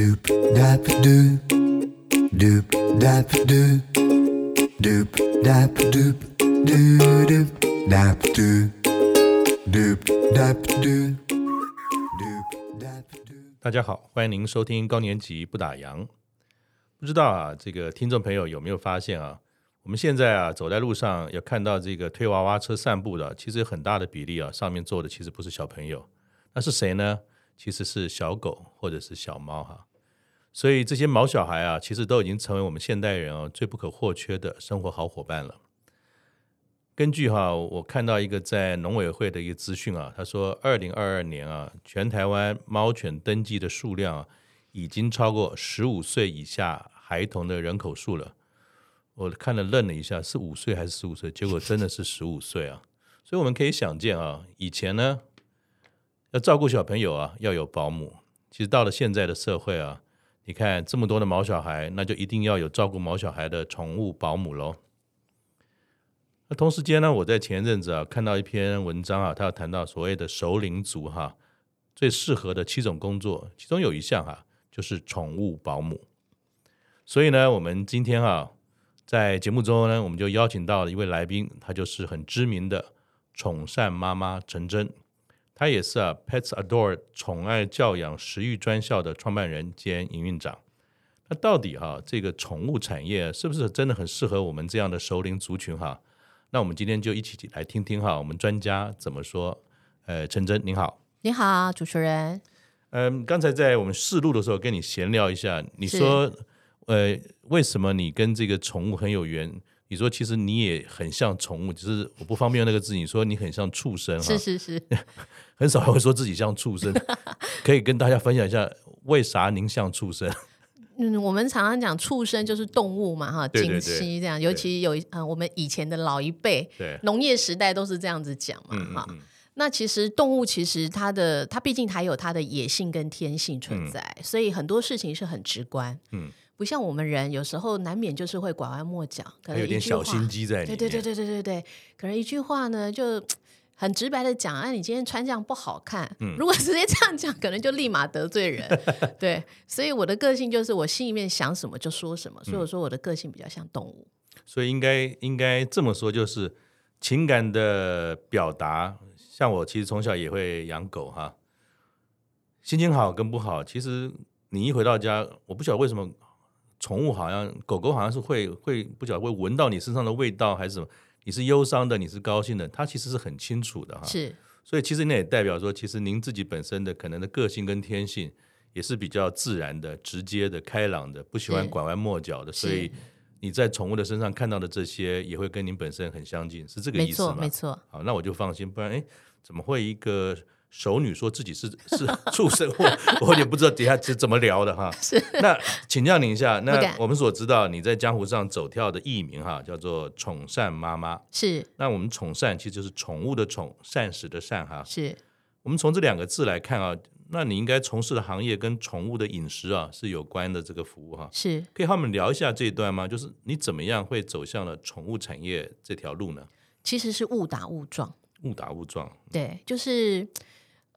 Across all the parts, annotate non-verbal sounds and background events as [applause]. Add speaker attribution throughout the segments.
Speaker 1: Doop dap doop, doop dap doop, doop dap doop, doo doop dap doop, doop dap doop, doop dap doo
Speaker 2: 大家好，欢迎您收听高年级不打烊。不知道啊，这个听众朋友有没有发现啊？我们现在啊，走在路上有看到这个推娃娃车散步的，其实很大的比例啊，上面坐的其实不是小朋友，那是谁呢？其实是小狗或者是小猫哈。所以这些毛小孩啊，其实都已经成为我们现代人哦最不可或缺的生活好伙伴了。根据哈，我看到一个在农委会的一个资讯啊，他说，二零二二年啊，全台湾猫犬登记的数量啊，已经超过十五岁以下孩童的人口数了。我看了愣了一下，是五岁还是十五岁？结果真的是十五岁啊！所以我们可以想见啊，以前呢，要照顾小朋友啊，要有保姆。其实到了现在的社会啊。你看这么多的毛小孩，那就一定要有照顾毛小孩的宠物保姆喽。那同时间呢，我在前一阵子啊看到一篇文章啊，他要谈到所谓的熟龄族哈最适合的七种工作，其中有一项哈就是宠物保姆。所以呢，我们今天啊在节目中呢，我们就邀请到了一位来宾，他就是很知名的宠善妈妈陈真。他也是啊，Pets Adore 宠爱教养食育专校的创办人兼营运长。那到底哈、啊，这个宠物产业是不是真的很适合我们这样的熟龄族群哈、啊？那我们今天就一起来听听哈，我们专家怎么说。呃，陈真您好，
Speaker 3: 你好，主持人。
Speaker 2: 嗯，刚才在我们试录的时候跟你闲聊一下，你说，呃，为什么你跟这个宠物很有缘？你说其实你也很像宠物，只是我不方便用那个字。你说你很像畜生哈，
Speaker 3: 是是是，[laughs]
Speaker 2: 很少会说自己像畜生，[laughs] 可以跟大家分享一下为啥您像畜生？
Speaker 3: 嗯，我们常常讲畜生就是动物嘛哈，近期这样，尤其有嗯，我们以前的老一辈，对，农业时代都是这样子讲嘛哈、嗯嗯嗯。那其实动物其实它的它毕竟还有它的野性跟天性存在，嗯、所以很多事情是很直观，嗯。不像我们人，有时候难免就是会拐弯抹角，可能有点小心机在里面。对对对对对对对，可能一句话呢就很直白的讲，哎、啊，你今天穿这样不好看。嗯，如果直接这样讲，可能就立马得罪人。[laughs] 对，所以我的个性就是我心里面想什么就说什么，所以我说我的个性比较像动物。
Speaker 2: 嗯、所以应该应该这么说，就是情感的表达。像我其实从小也会养狗哈，心情好跟不好，其实你一回到家，我不晓得为什么。宠物好像狗狗好像是会会不晓得会闻到你身上的味道还是什么？你是忧伤的，你是高兴的，他其实是很清楚的哈。
Speaker 3: 是，
Speaker 2: 所以其实那也代表说，其实您自己本身的可能的个性跟天性也是比较自然的、直接的、开朗的，不喜欢拐弯抹角的。所以你在宠物的身上看到的这些，也会跟您本身很相近，是这个意思吗？
Speaker 3: 没错，没错。
Speaker 2: 好，那我就放心，不然哎，怎么会一个？熟女说自己是 [laughs] 是畜生，我我也不知道底下是怎么聊的哈。[laughs] 是，那请教您一下，那我们所知道你在江湖上走跳的艺名哈，叫做宠善妈妈。是，那我们宠善其实就是宠物的宠，膳食的善哈。是，我们从这两个字来看啊，那你应该从事的行业跟宠物的饮食啊是有关的这个服务哈。是，可以和我们聊一下这一段吗？就是你怎么样会走向了宠物产业这条路呢？
Speaker 3: 其实是误打误撞。
Speaker 2: 误打误撞。
Speaker 3: 对，就是。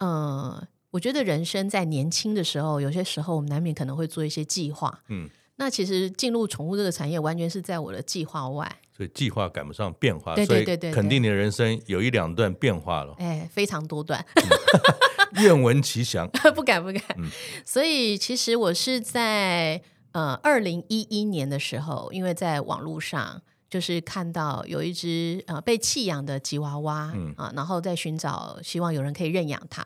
Speaker 3: 嗯，我觉得人生在年轻的时候，有些时候我们难免可能会做一些计划。嗯，那其实进入宠物这个产业，完全是在我的计划外。
Speaker 2: 所以计划赶不上变化，
Speaker 3: 对对对对，
Speaker 2: 肯定你的人生有一两段变化了。
Speaker 3: 哎，非常多段。[laughs]
Speaker 2: 愿闻其详。[laughs]
Speaker 3: 不敢不敢。嗯，所以其实我是在呃二零一一年的时候，因为在网络上。就是看到有一只呃被弃养的吉娃娃，嗯啊，然后在寻找，希望有人可以认养它。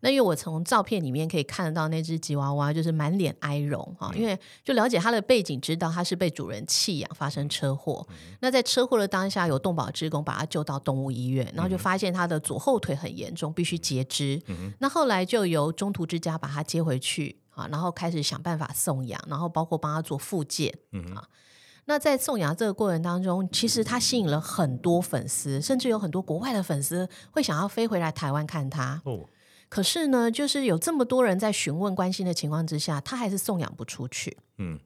Speaker 3: 那因为我从照片里面可以看得到那只吉娃娃，就是满脸哀容啊，因为就了解它的背景，知道它是被主人弃养，发生车祸。那在车祸的当下，有动保职工把它救到动物医院，然后就发现它的左后腿很严重，必须截肢。那后来就由中途之家把它接回去啊，然后开始想办法送养，然后包括帮它做复健啊。那在送养这个过程当中，其实他吸引了很多粉丝，甚至有很多国外的粉丝会想要飞回来台湾看他。哦，可是呢，就是有这么多人在询问、关心的情况之下，他还是送养不出去。嗯，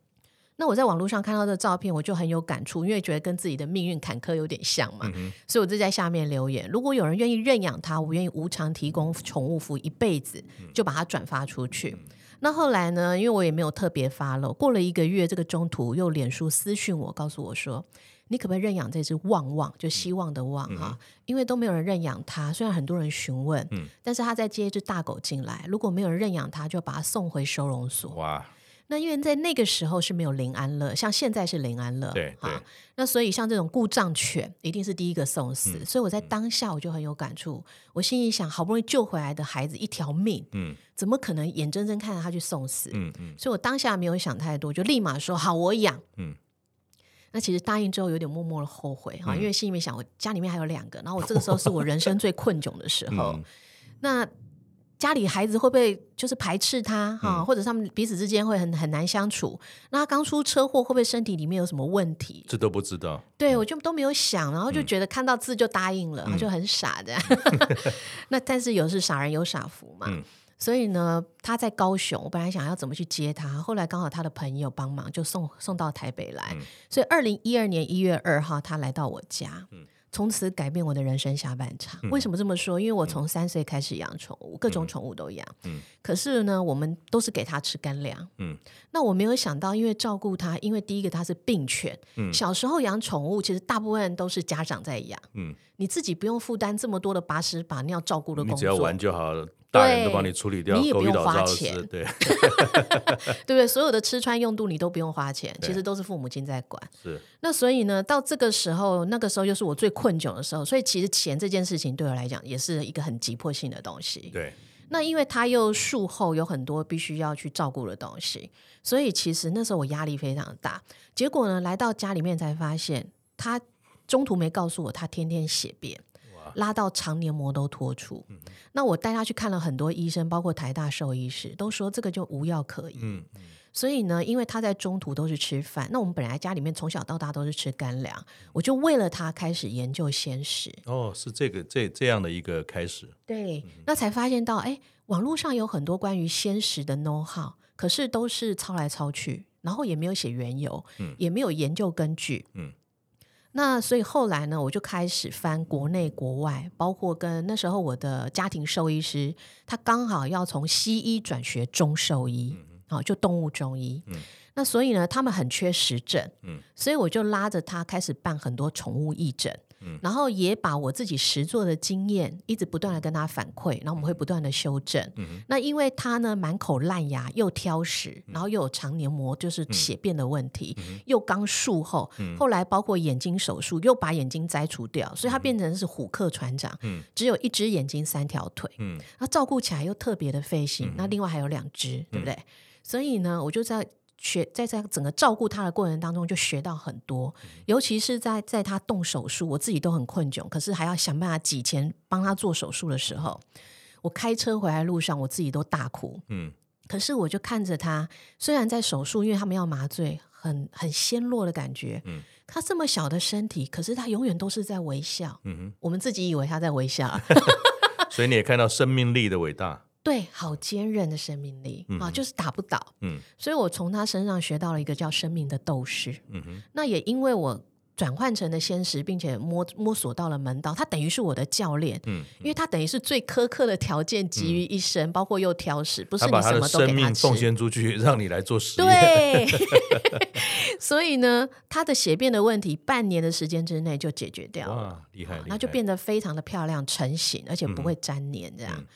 Speaker 3: 那我在网络上看到的照片，我就很有感触，因为觉得跟自己的命运坎坷有点像嘛。嗯，所以我就在下面留言：如果有人愿意认养他，我愿意无偿提供宠物服一辈子，就把它转发出去。那后来呢？因为我也没有特别 follow，过了一个月，这个中途又脸书私讯我，告诉我说：“你可不可以认养这只旺旺？就希望的旺哈、嗯，因为都没有人认养它。虽然很多人询问，嗯，但是他在接一只大狗进来，如果没有人认养它，就把它送回收容所。哇！那因为在那个时候是没有零安乐，像现在是零安乐，
Speaker 2: 对对。
Speaker 3: 那所以像这种故障犬一定是第一个送死，嗯、所以我在当下我就很有感触。嗯、我心里想，好不容易救回来的孩子一条命，嗯，怎么可能眼睁睁看着他去送死？嗯嗯。所以我当下没有想太多，就立马说好，我养。嗯。那其实答应之后有点默默的后悔哈、嗯，因为心里面想，我家里面还有两个，然后我这个时候是我人生最困窘的时 [laughs] 候，嗯、那。家里孩子会不会就是排斥他哈、嗯，或者他们彼此之间会很很难相处？那他刚出车祸，会不会身体里面有什么问题？
Speaker 2: 这都不知道。
Speaker 3: 对，我就都没有想，然后就觉得看到字就答应了，嗯、就很傻的。嗯、[laughs] 那但是有是傻人有傻福嘛、嗯，所以呢，他在高雄，我本来想要怎么去接他，后来刚好他的朋友帮忙，就送送到台北来。嗯、所以二零一二年一月二号，他来到我家。嗯从此改变我的人生下半场。为什么这么说？因为我从三岁开始养宠物，各种宠物都养。嗯，可是呢，我们都是给它吃干粮。嗯，那我没有想到，因为照顾它，因为第一个它是病犬。嗯，小时候养宠物，其实大部分都是家长在养。嗯，你自己不用负担这么多的把屎把尿照顾的工作，
Speaker 2: 你只要玩就好了。大人都帮你处理掉，
Speaker 3: 你也不用花钱，
Speaker 2: 对，[laughs]
Speaker 3: 对不对？所有的吃穿用度你都不用花钱，其实都是父母亲在管。是。那所以呢，到这个时候，那个时候又是我最困窘的时候，所以其实钱这件事情对我来讲也是一个很急迫性的东西。
Speaker 2: 对。
Speaker 3: 那因为他又术后有很多必须要去照顾的东西，所以其实那时候我压力非常大。结果呢，来到家里面才发现，他中途没告诉我，他天天血便。拉到肠黏膜都脱出，嗯，那我带他去看了很多医生，包括台大兽医师，都说这个就无药可医。嗯嗯，所以呢，因为他在中途都是吃饭，那我们本来家里面从小到大都是吃干粮，我就为了他开始研究鲜食。
Speaker 2: 哦，是这个这这样的一个开始。
Speaker 3: 对，那才发现到，哎，网络上有很多关于鲜食的 know how，可是都是抄来抄去，然后也没有写缘由，嗯，也没有研究根据，嗯。那所以后来呢，我就开始翻国内国外，包括跟那时候我的家庭兽医师，他刚好要从西医转学中兽医，好、嗯，就动物中医。嗯、那所以呢，他们很缺实诊，嗯、所以我就拉着他开始办很多宠物义诊。然后也把我自己实做的经验一直不断的跟他反馈，然后我们会不断的修正。嗯、那因为他呢满口烂牙，又挑食，然后又有肠黏膜就是血便的问题，嗯、又刚术后、嗯，后来包括眼睛手术又把眼睛摘除掉，所以他变成是虎克船长，嗯、只有一只眼睛三条腿，嗯，他照顾起来又特别的费心、嗯。那另外还有两只，对不对？嗯、所以呢，我就在。学在在整个照顾他的过程当中，就学到很多，尤其是在在他动手术，我自己都很困窘，可是还要想办法挤钱帮他做手术的时候，我开车回来路上，我自己都大哭。嗯，可是我就看着他，虽然在手术，因为他们要麻醉，很很纤弱的感觉。嗯，他这么小的身体，可是他永远都是在微笑。嗯哼，我们自己以为他在微笑，[laughs]
Speaker 2: 所以你也看到生命力的伟大。
Speaker 3: 对，好坚韧的生命力、嗯、啊，就是打不倒。嗯，所以我从他身上学到了一个叫生命的斗士。嗯哼，那也因为我转换成了鲜食，并且摸摸索到了门道，他等于是我的教练。嗯，因为他等于是最苛刻的条件集于一身、嗯，包括又挑食，不是你什么都给他吃。他把他的生命奉献出去，让你来做实验。对，[laughs] 所以呢，他的血便的问题，半年的时间之内就解决掉了。
Speaker 2: 哇，厉害！
Speaker 3: 那就变得非常的漂亮、成型，而且不会粘黏这样。嗯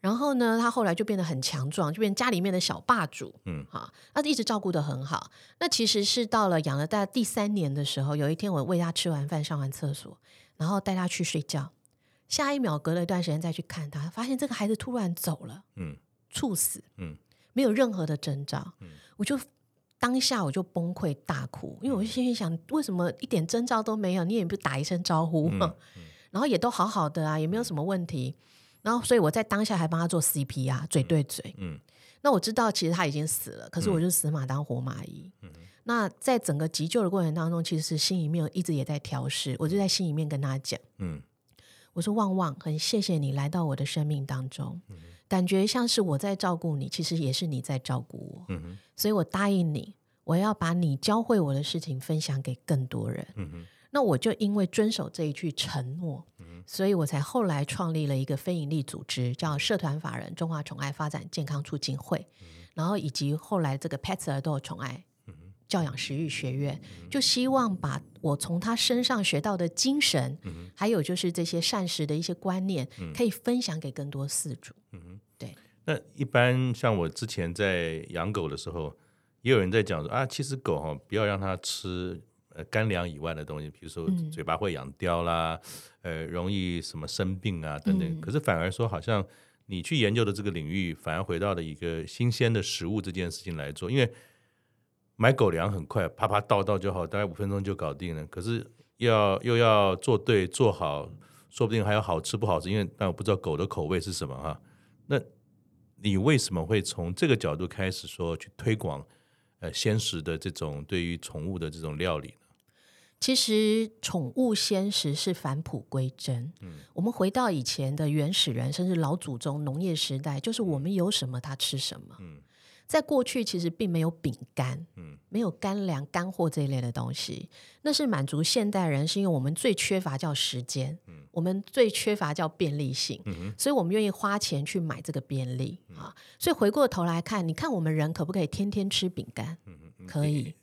Speaker 3: 然后呢，他后来就变得很强壮，就变家里面的小霸主。嗯，啊，他一直照顾的很好。那其实是到了养了大概第三年的时候，有一天我喂他吃完饭、上完厕所，然后带他去睡觉。下一秒，隔了一段时间再去看他，发现这个孩子突然走了，嗯，猝死，嗯，没有任何的征兆。嗯，我就当下我就崩溃大哭，因为我就心里想，为什么一点征兆都没有？你也不打一声招呼，嗯嗯，[laughs] 然后也都好好的啊，也没有什么问题。然后，所以我在当下还帮他做 CPR，嘴对嘴。嗯，那我知道其实他已经死了，可是我就死马当活马医。嗯，那在整个急救的过程当中，其实是心里面一直也在调试，我就在心里面跟他讲，嗯，我说旺旺，很谢谢你来到我的生命当中，嗯，感觉像是我在照顾你，其实也是你在照顾我。嗯，所以我答应你，我要把你教会我的事情分享给更多人。嗯，那我就因为遵守这一句承诺。所以我才后来创立了一个非营利组织，叫社团法人中华宠爱发展健康促进会，然后以及后来这个 Pets 都有宠爱教养食育学院，就希望把我从他身上学到的精神，还有就是这些膳食的一些观念，可以分享给更多饲主。对。
Speaker 2: 那一般像我之前在养狗的时候，也有人在讲说啊，其实狗哈不要让它吃呃干粮以外的东西，比如说嘴巴会养刁啦，呃，容易什么生病啊等等。可是反而说好像你去研究的这个领域，反而回到了一个新鲜的食物这件事情来做，因为。买狗粮很快，啪啪倒倒就好，大概五分钟就搞定了。可是要又要做对做好，说不定还有好吃不好吃，因为但我不知道狗的口味是什么哈。那你为什么会从这个角度开始说去推广呃鲜食的这种对于宠物的这种料理呢？
Speaker 3: 其实宠物鲜食是返璞归真。嗯，我们回到以前的原始人，甚至老祖宗农业时代，就是我们有什么它吃什么。嗯。在过去，其实并没有饼干，嗯，没有干粮、干货这一类的东西，那是满足现代人，是因为我们最缺乏叫时间，嗯，我们最缺乏叫便利性，嗯哼，所以我们愿意花钱去买这个便利啊。所以回过头来看，你看我们人可不可以天天吃饼干？嗯嗯，可以。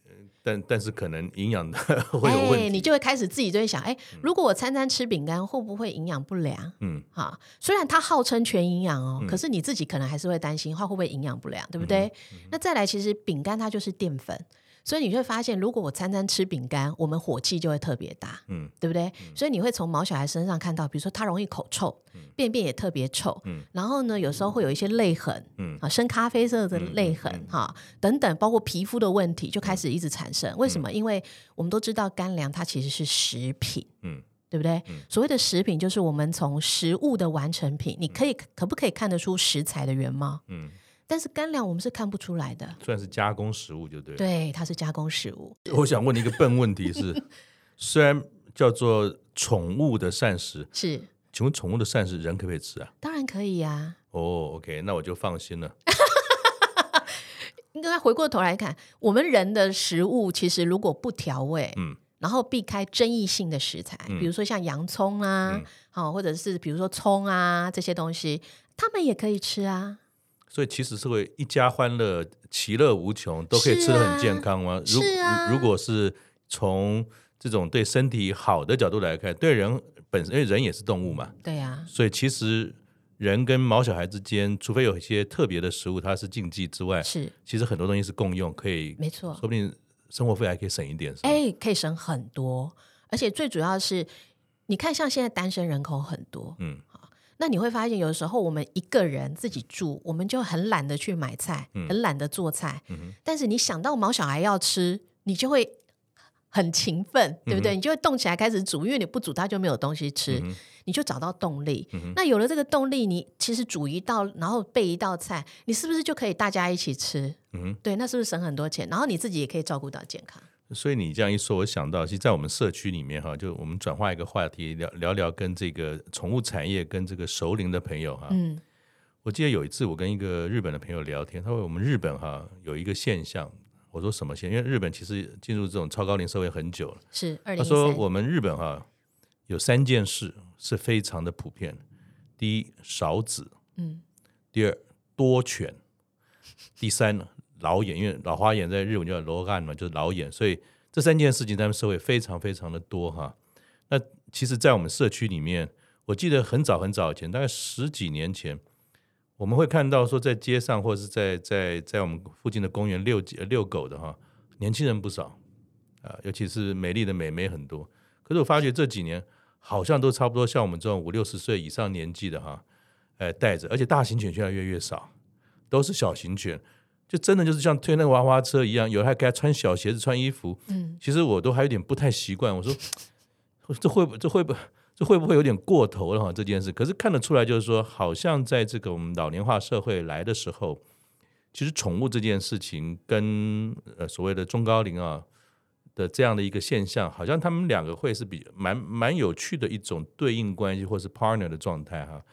Speaker 2: 但但是可能营养的 [laughs] 会有问题，
Speaker 3: 欸，你就会开始自己就会想，哎，欸，如果我餐餐吃饼干，会不会营养不良？嗯，哈，虽然它号称全营养哦，嗯，可是你自己可能还是会担心，它会不会营养不良，对不对？嗯嗯，那再来，其实饼干它就是淀粉。所以你会发现，如果我餐餐吃饼干，我们火气就会特别大，嗯，对不对？嗯、所以你会从毛小孩身上看到，比如说他容易口臭，嗯、便便也特别臭，嗯，然后呢，有时候会有一些泪痕，嗯，啊，深咖啡色的泪痕，哈、嗯，等等，包括皮肤的问题就开始一直产生。嗯、为什么？因为我们都知道干粮它其实是食品，嗯，对不对？嗯、所谓的食品就是我们从食物的完成品，你可以可不可以看得出食材的原貌？嗯。但是干粮我们是看不出来的，
Speaker 2: 算是加工食物就对了。
Speaker 3: 对，它是加工食物。
Speaker 2: 我想问你一个笨问题是，[laughs] 虽然叫做宠物的膳食，
Speaker 3: 是，
Speaker 2: 请问宠物的膳食人可不可以吃啊？
Speaker 3: 当然可以呀、啊。
Speaker 2: 哦、oh，OK，那我就放心了。[laughs]
Speaker 3: 应该回过头来看，我们人的食物其实如果不调味，嗯，然后避开争议性的食材，嗯、比如说像洋葱啊，好、嗯，或者是比如说葱啊这些东西，他们也可以吃啊。
Speaker 2: 所以其实是会一家欢乐，其乐无穷，都可以吃的很健康吗？如、啊、如果是从这种对身体好的角度来看，对人本身，因为人也是动物嘛，
Speaker 3: 对呀、啊。
Speaker 2: 所以其实人跟毛小孩之间，除非有一些特别的食物它是禁忌之外，
Speaker 3: 是
Speaker 2: 其实很多东西是共用，可以没错，说不定生活费还可以省一点。
Speaker 3: 哎，可以省很多，而且最主要是，你看像现在单身人口很多，嗯。那你会发现，有的时候我们一个人自己住，我们就很懒得去买菜，很懒得做菜。嗯、但是你想到毛小孩要吃，你就会很勤奋，对不对？嗯、你就会动起来开始煮，因为你不煮他就没有东西吃，嗯、你就找到动力。嗯、那有了这个动力，你其实煮一道，然后备一道菜，你是不是就可以大家一起吃？嗯、对，那是不是省很多钱？然后你自己也可以照顾到健康。
Speaker 2: 所以你这样一说，我想到，其实，在我们社区里面哈，就我们转化一个话题，聊聊聊跟这个宠物产业跟这个熟龄的朋友哈。嗯。我记得有一次，我跟一个日本的朋友聊天，他说我们日本哈有一个现象，我说什么现象？因为日本其实进入这种超高龄社会很久了。
Speaker 3: 是。
Speaker 2: 他说我们日本哈有三件事是非常的普遍：第一，少子；嗯。第二，多犬；第三呢？老眼，因为老花眼在日本叫老眼嘛，就是老眼，所以这三件事情在他们社会非常非常的多哈。那其实，在我们社区里面，我记得很早很早以前，大概十几年前，我们会看到说，在街上或者是在在在我们附近的公园遛遛狗的哈，年轻人不少啊，尤其是美丽的美眉很多。可是我发觉这几年好像都差不多像我们这种五六十岁以上年纪的哈，哎带着，而且大型犬越来越越少，都是小型犬。就真的就是像推那个娃娃车一样，有的还给他穿小鞋子、穿衣服。嗯，其实我都还有点不太习惯。我说，[laughs] 这会不这会不这会不会有点过头了哈？这件事，可是看得出来，就是说，好像在这个我们老年化社会来的时候，其实宠物这件事情跟呃所谓的中高龄啊的这样的一个现象，好像他们两个会是比蛮蛮有趣的一种对应关系，或是 partner 的状态哈。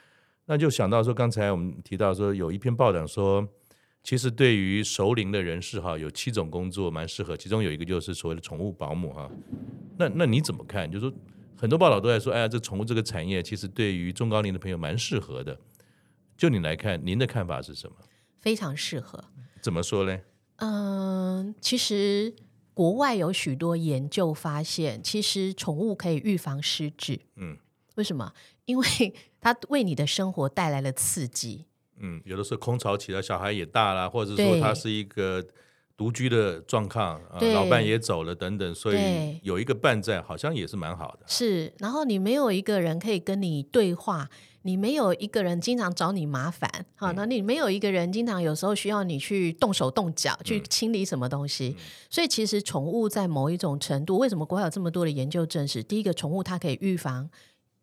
Speaker 2: 那就想到说，刚才我们提到说，有一篇报道说。其实对于熟龄的人士哈，有七种工作蛮适合，其中有一个就是所谓的宠物保姆哈。那那你怎么看？就是说很多报道都在说，哎呀，这宠物这个产业其实对于中高龄的朋友蛮适合的。就你来看，您的看法是什么？
Speaker 3: 非常适合。
Speaker 2: 怎么说呢？
Speaker 3: 嗯，其实国外有许多研究发现，其实宠物可以预防失智。嗯，为什么？因为它为你的生活带来了刺激。
Speaker 2: 嗯，有的时候空巢起来，小孩也大了，或者说他是一个独居的状况，呃，老伴也走了等等，所以有一个伴在，好像也是蛮好的。
Speaker 3: 是，然后你没有一个人可以跟你对话，你没有一个人经常找你麻烦，好，那你没有一个人经常有时候需要你去动手动脚去清理什么东西，嗯，所以其实宠物在某一种程度，为什么国外有这么多的研究证实？第一个，宠物它可以预防。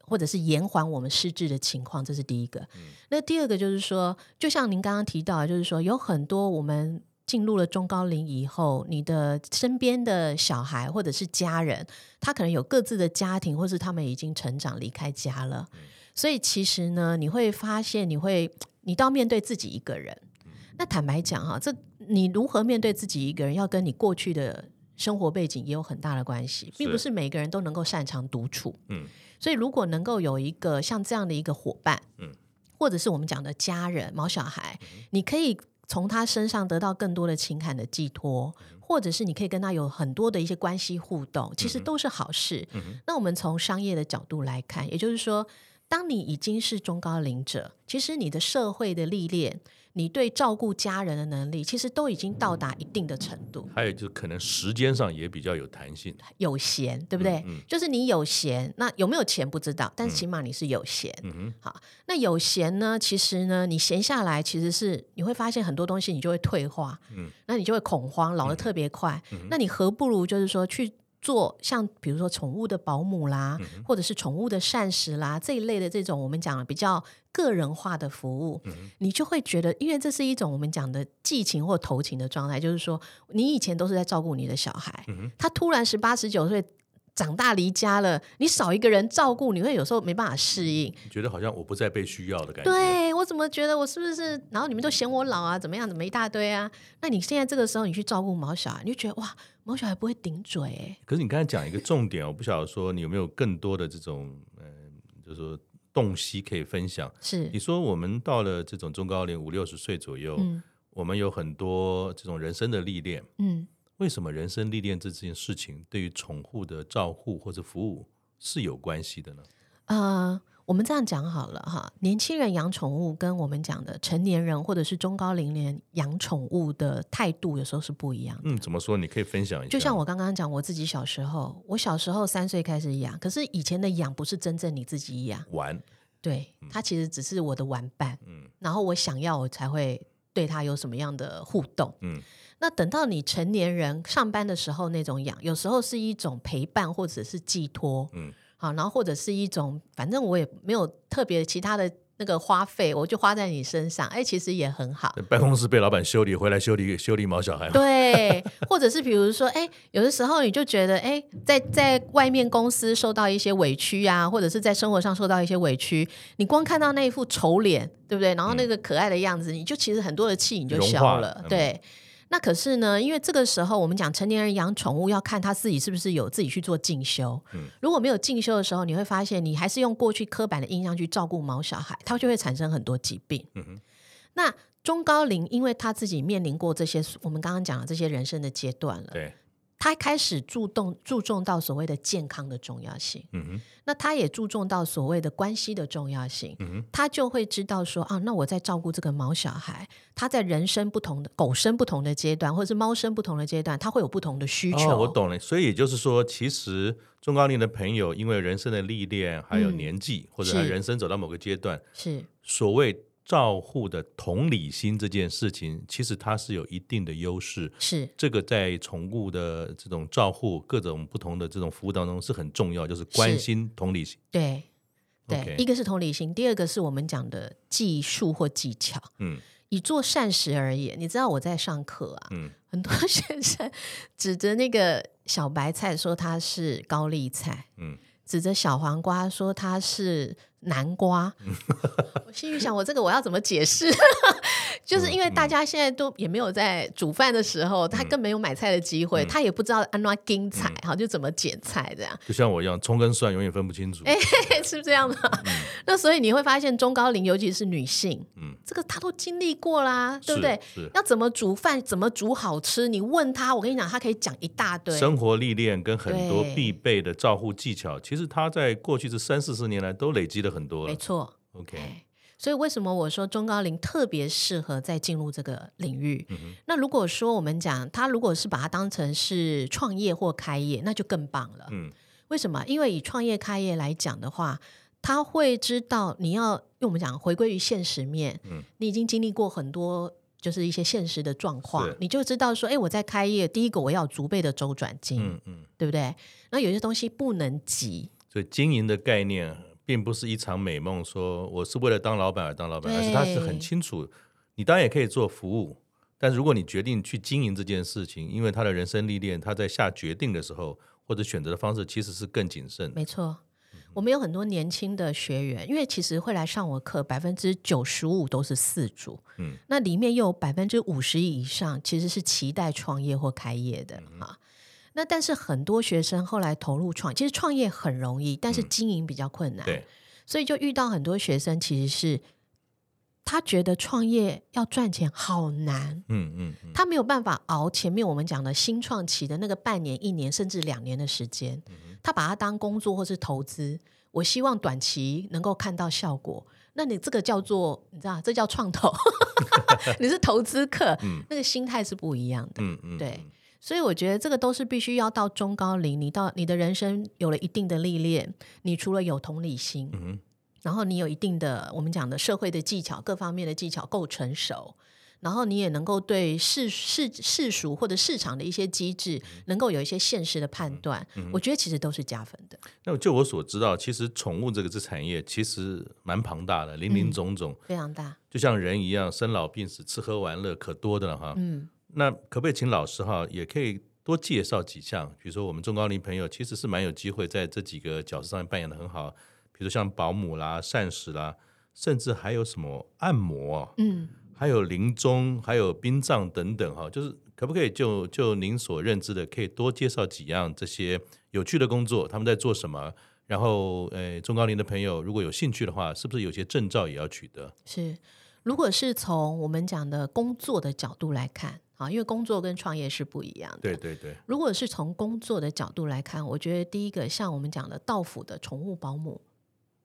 Speaker 3: 或者是延缓我们失智的情况，这是第一个。嗯、那第二个就是说，就像您刚刚提到，就是说有很多我们进入了中高龄以后，你的身边的小孩或者是家人，他可能有各自的家庭，或是他们已经成长离开家了。嗯、所以其实呢，你会发现，你会你都要面对自己一个人。嗯、那坦白讲哈，这你如何面对自己一个人，要跟你过去的生活背景也有很大的关系，并不是每个人都能够擅长独处。嗯。所以，如果能够有一个像这样的一个伙伴，嗯，或者是我们讲的家人、毛小孩，嗯、你可以从他身上得到更多的情感的寄托，嗯、或者是你可以跟他有很多的一些关系互动，其实都是好事。那我们从商业的角度来看，也就是说，当你已经是中高龄者，其实你的社会的历练。你对照顾家人的能力，其实都已经到达一定的程度。
Speaker 2: 还有就是可能时间上也比较有弹性，
Speaker 3: 有闲，对不对？嗯嗯、就是你有闲，那有没有钱不知道，但是起码你是有闲。嗯哼好，那有闲呢？其实呢，你闲下来，其实是你会发现很多东西，你就会退化。嗯，那你就会恐慌，老得特别快。嗯、那你何不如就是说去。做像比如说宠物的保姆啦，嗯、或者是宠物的膳食啦这一类的这种我们讲的比较个人化的服务，嗯、你就会觉得，因为这是一种我们讲的寄情或投情的状态，就是说你以前都是在照顾你的小孩，嗯、他突然十八十九岁。长大离家了，你少一个人照顾，你会有时候没办法适应。
Speaker 2: 你觉得好像我不再被需要的感觉。
Speaker 3: 对，我怎么觉得我是不是？然后你们都嫌我老啊，怎么样？怎么一大堆啊？那你现在这个时候你去照顾毛小孩，你就觉得哇，毛小孩不会顶嘴欸。
Speaker 2: 可是你刚才讲一个重点，我不晓得说你有没有更多的这种嗯、呃，就是说洞悉可以分享。
Speaker 3: 是
Speaker 2: 你说我们到了这种中高龄五六十岁左右，嗯，我们有很多这种人生的历练，嗯。为什么人生历练这件事情对于宠物的照护或者服务是有关系的呢？
Speaker 3: 呃，我们这样讲好了哈，年轻人养宠物跟我们讲的成年人或者是中高龄人养宠物的态度有时候是不一样的。
Speaker 2: 嗯，怎么说？你可以分享一下。
Speaker 3: 就像我刚刚讲，我自己小时候，我小时候三岁开始养，可是以前的养不是真正你自己养
Speaker 2: 玩，
Speaker 3: 对，它其实只是我的玩伴。嗯，然后我想要，我才会对它有什么样的互动。嗯。那等到你成年人上班的时候，那种养，有时候是一种陪伴或者是寄托，嗯，好，然后或者是一种，反正我也没有特别其他的那个花费，我就花在你身上，哎，其实也很好。
Speaker 2: 办公室被老板修理回来修理修理毛小孩，
Speaker 3: 对，[laughs] 或者是比如说，哎，有的时候你就觉得，哎，在在外面公司受到一些委屈啊，或者是在生活上受到一些委屈，你光看到那一副丑脸，对不对？然后那个可爱的样子，嗯、你就其实很多的气你就消了，对。那可是呢，因为这个时候我们讲成年人养宠物要看他自己是不是有自己去做进修。嗯，如果没有进修的时候，你会发现你还是用过去刻板的印象去照顾毛小孩，他就会产生很多疾病。嗯哼，那中高龄，因为他自己面临过这些我们刚刚讲的这些人生的阶段了。对。他开始注重注重到所谓的健康的重要性，嗯哼，那他也注重到所谓的关系的重要性，嗯哼，他就会知道说啊，那我在照顾这个毛小孩，他在人生不同的狗生不同的阶段，或者是猫生不同的阶段，他会有不同的需求。哦，
Speaker 2: 我懂了，所以也就是说，其实中高龄的朋友，因为人生的历练，还有年纪，嗯，或者他人生走到某个阶段，是。所谓。照护的同理心这件事情，其实它是有一定的优势。是这个在宠物的这种照护、各种不同的这种服务当中是很重要，就是关心、同理心。
Speaker 3: 对对，Okay. 一个是同理心，第二个是我们讲的技术或技巧。嗯，以做膳食而言，你知道我在上课啊，嗯，很多学生指着那个小白菜说它是高丽菜，嗯。指着小黄瓜说它是南瓜，[laughs] 我心里想：我这个我要怎么解释？[laughs] 就是因为大家现在都也没有在煮饭的时候，
Speaker 2: 嗯、
Speaker 3: 他更没有买菜的机会，
Speaker 2: 嗯、
Speaker 3: 他也不知道安怎拣菜，哈、
Speaker 2: 嗯，
Speaker 3: 就怎么剪菜这样。
Speaker 2: 就像我一样，葱跟蒜永远分不清楚。[laughs]
Speaker 3: 哎，是这样的。嗯、那所以你会发现中高龄，尤其是女性，嗯，这个她都经历过啦，对不对？要怎么煮饭，怎么煮好吃？你问她，我跟你讲，她可以讲一大堆
Speaker 2: 生活历练跟很多必备的照护技巧。其实她在过去这三四十年来都累积了很多了。
Speaker 3: 没错。
Speaker 2: OK。
Speaker 3: 所以为什么我说中高龄特别适合在进入这个领域？嗯、那如果说我们讲他如果是把它当成是创业或开业，那就更棒了。嗯，为什么？因为以创业开业来讲的话，他会知道你要用我们讲回归于现实面。嗯，你已经经历过很多，就是一些现实的状况，你就知道说，哎，我在开业，第一个我要有足备的周转金，嗯嗯，对不对？那有些东西不能急，
Speaker 2: 所以经营的概念。并不是一场美梦，说我是为了当老板而当老板，而是他是很清楚，你当然也可以做服务，但如果你决定去经营这件事情，因为他的人生历练，他在下决定的时候或者选择的方式其实是更谨慎。
Speaker 3: 没错，我们有很多年轻的学员，因为其实会来上我课，百分之九十五都是四主，嗯，那里面又有百分之五十以上其实是期待创业或开业的啊。嗯那但是很多学生后来投入创，其实创业很容易，但是经营比较困难。嗯、对，所以就遇到很多学生，其实是他觉得创业要赚钱好难。嗯嗯，嗯他没有办法熬前面我们讲的新创期的那个半年、一年甚至两年的时间。嗯、他把它当工作或是投资，我希望短期能够看到效果。那你这个叫做你知道，这叫创投，[laughs] 你是投资客，嗯、那个心态是不一样的。嗯嗯，对。所以我觉得这个都是必须要到中高龄，你到你的人生有了一定的历练，你除了有同理心，嗯、然后你有一定的我们讲的社会的技巧，各方面的技巧够成熟，然后你也能够对世世世俗或者市场的一些机制，能够有一些现实的判断，嗯、我觉得其实都是加分的。
Speaker 2: 那就我所知道，其实宠物这个这产业其实蛮庞大的，林林总总、嗯，
Speaker 3: 非常大，
Speaker 2: 就像人一样，生老病死，吃喝玩乐可多的了哈。嗯。那可不可以请老师哈，也可以多介绍几项？比如说我们中高龄朋友其实是蛮有机会在这几个角色上面扮演的很好，比如像保姆啦、膳食啦，甚至还有什么按摩，嗯，还有临终、还有殡葬等等哈，就是可不可以就就您所认知的，可以多介绍几样这些有趣的工作，他们在做什么？然后，呃，中高龄的朋友如果有兴趣的话，是不是有些证照也要取得？
Speaker 3: 是，如果是从我们讲的工作的角度来看。啊，因为工作跟创业是不一样的。
Speaker 2: 对对对。如
Speaker 3: 果是从工作的角度来看，我觉得第一个像我们讲的道府的宠物保姆，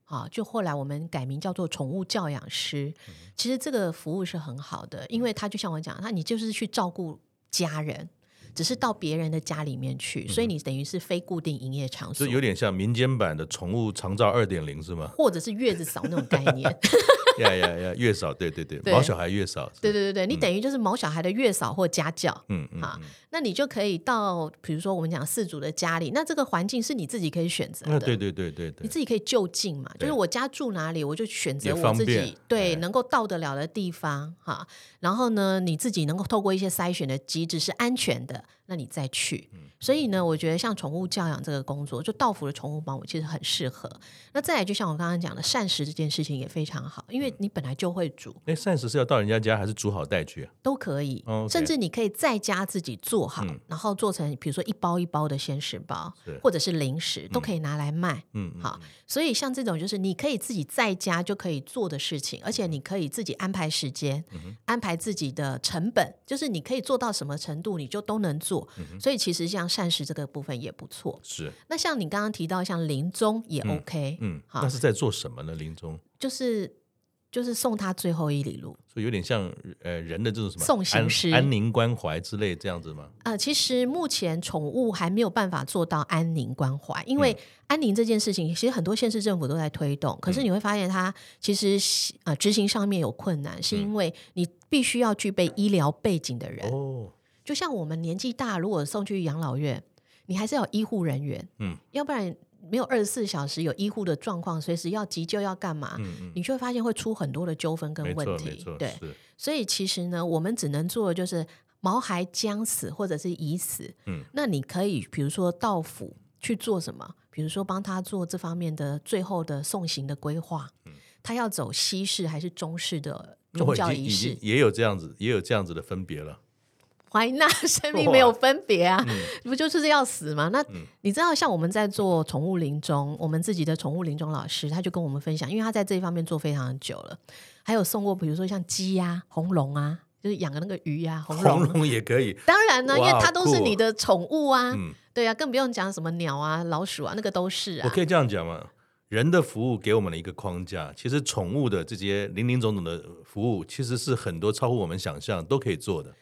Speaker 3: 啊，就后来我们改名叫做宠物教养师，嗯、其实这个服务是很好的，因为他就像我讲，他你就是去照顾家人。只是到别人的家里面去，所以你等于是非固定营业场所，
Speaker 2: 就有点像民间版的宠物长照二点零是吗？
Speaker 3: 或者是月子嫂那种概念？[laughs]
Speaker 2: 呀呀呀，月嫂，对对对，毛小孩月嫂，
Speaker 3: 对对对对，你等于就是毛小孩的月嫂或家教，嗯嗯，好，那你就可以到，比如说我们讲四主的家里，那这个环境是你自己可以选择的，
Speaker 2: 对对对对，
Speaker 3: 你自己可以就近嘛，就是我家住哪里，我就选择我自己对能够到得了的地方哈，然后呢，你自己能够透过一些筛选的机制是安全的。那你再去，所以呢，我觉得像宠物教养这个工作，就道府的宠物保姆其实很适合。那再来，就像我刚刚讲的，膳食这件事情也非常好，因为你本来就会煮。
Speaker 2: 那膳食是要到人家家，还是煮好带去啊？
Speaker 3: 都可以，哦 okay、甚至你可以在家自己做好，嗯、然后做成比如说一包一包的鲜食包，或者是零食，都可以拿来卖。嗯，好，所以像这种就是你可以自己在家就可以做的事情，而且你可以自己安排时间，嗯、安排自己的成本，就是你可以做到什么程度，你就都能做。所以其实像膳食这个部分也不错。是。那像你刚刚提到像临终也 OK，
Speaker 2: 嗯，好。那是在做什么呢？临终
Speaker 3: 就是就是送他最后一里路，
Speaker 2: 所以有点像呃人的这种什么
Speaker 3: 送行师、
Speaker 2: 安宁关怀之类这样子吗？
Speaker 3: 呃，其实目前宠物还没有办法做到安宁关怀，因为安宁这件事情其实很多县市政府都在推动，可是你会发现它其实呃执行上面有困难，是因为你必须要具备医疗背景的人哦。就像我们年纪大，如果送去养老院，你还是要有医护人员，嗯，要不然没有二十四小时有医护的状况，随时要急救要干嘛，嗯嗯，你就会发现会出很多的纠纷跟问题，对，所以其实呢，我们只能做的就是毛孩将死或者是已死，嗯，那你可以比如说到府去做什么，比如说帮他做这方面的最后的送行的规划，嗯，他要走西式还是中式的？宗教仪式，
Speaker 2: 也有这样子，也有这样子的分别了。
Speaker 3: 怀纳生命没有分别啊，嗯、不就是要死吗？那、嗯、你知道，像我们在做宠物临终，我们自己的宠物临终老师，他就跟我们分享，因为他在这一方面做非常的久了，还有送过，比如说像鸡呀、啊、红龙啊，就是养的那个鱼呀、啊，红龙，
Speaker 2: 红龙也可以。
Speaker 3: 当然呢，因为它都是你的宠物啊，嗯、对啊，更不用讲什么鸟啊、老鼠啊，那个都是啊。
Speaker 2: 我可以这样讲吗？人的服务给我们了一个框架，其实宠物的这些林林总总的服务，其实是很多超乎我们想象都可以做的。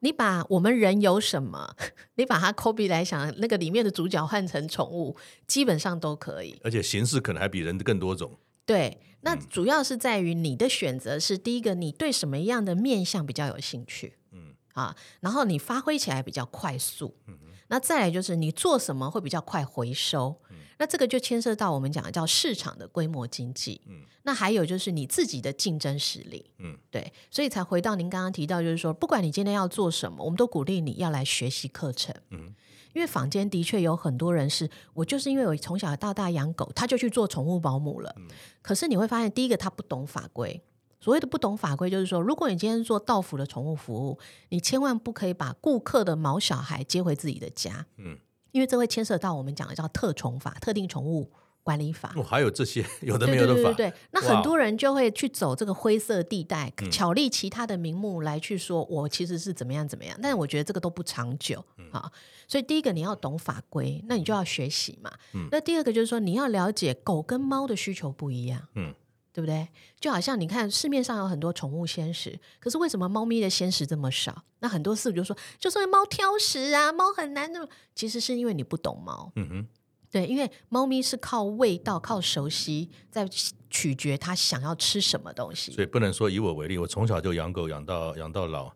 Speaker 3: 你把我们人有什么，[laughs] 你把它 copy 来想，那个里面的主角换成宠物，基本上都可以。
Speaker 2: 而且形式可能还比人的更多种。
Speaker 3: 对，那主要是在于你的选择是、嗯、第一个，你对什么样的面相比较有兴趣，嗯啊，然后你发挥起来比较快速，嗯哼，那再来就是你做什么会比较快回收。嗯那这个就牵涉到我们讲的叫市场的规模经济，嗯，那还有就是你自己的竞争实力，嗯，对，所以才回到您刚刚提到，就是说，不管你今天要做什么，我们都鼓励你要来学习课程，嗯，因为坊间的确有很多人是，我就是因为我从小到大养狗，他就去做宠物保姆了，嗯，可是你会发现，第一个他不懂法规，所谓的不懂法规，就是说，如果你今天做到府的宠物服务，你千万不可以把顾客的毛小孩接回自己的家，嗯。因为这会牵涉到我们讲的叫特宠法、特定宠物管理法。
Speaker 2: 哦，还有这些有的没有的法。
Speaker 3: 对对对对，那很多人就会去走这个灰色地带，巧立其他的名目来去说，我其实是怎么样怎么样。但是我觉得这个都不长久啊。嗯、所以第一个你要懂法规，那你就要学习嘛。嗯、那第二个就是说，你要了解狗跟猫的需求不一样。嗯。对不对？就好像你看市面上有很多宠物鲜食，可是为什么猫咪的鲜食这么少？那很多饲主就说，就是因为猫挑食啊，猫很难的。其实是因为你不懂猫。嗯哼，对，因为猫咪是靠味道、靠熟悉在取决它想要吃什么东西。
Speaker 2: 所以不能说以我为例，我从小就养狗养到养到老，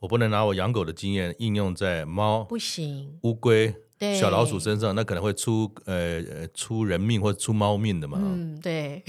Speaker 2: 我不能拿我养狗的经验应用在猫，
Speaker 3: 不行，
Speaker 2: 乌龟。对小老鼠身上，那可能会出呃出人命或者出猫命的嘛。
Speaker 3: 嗯，对。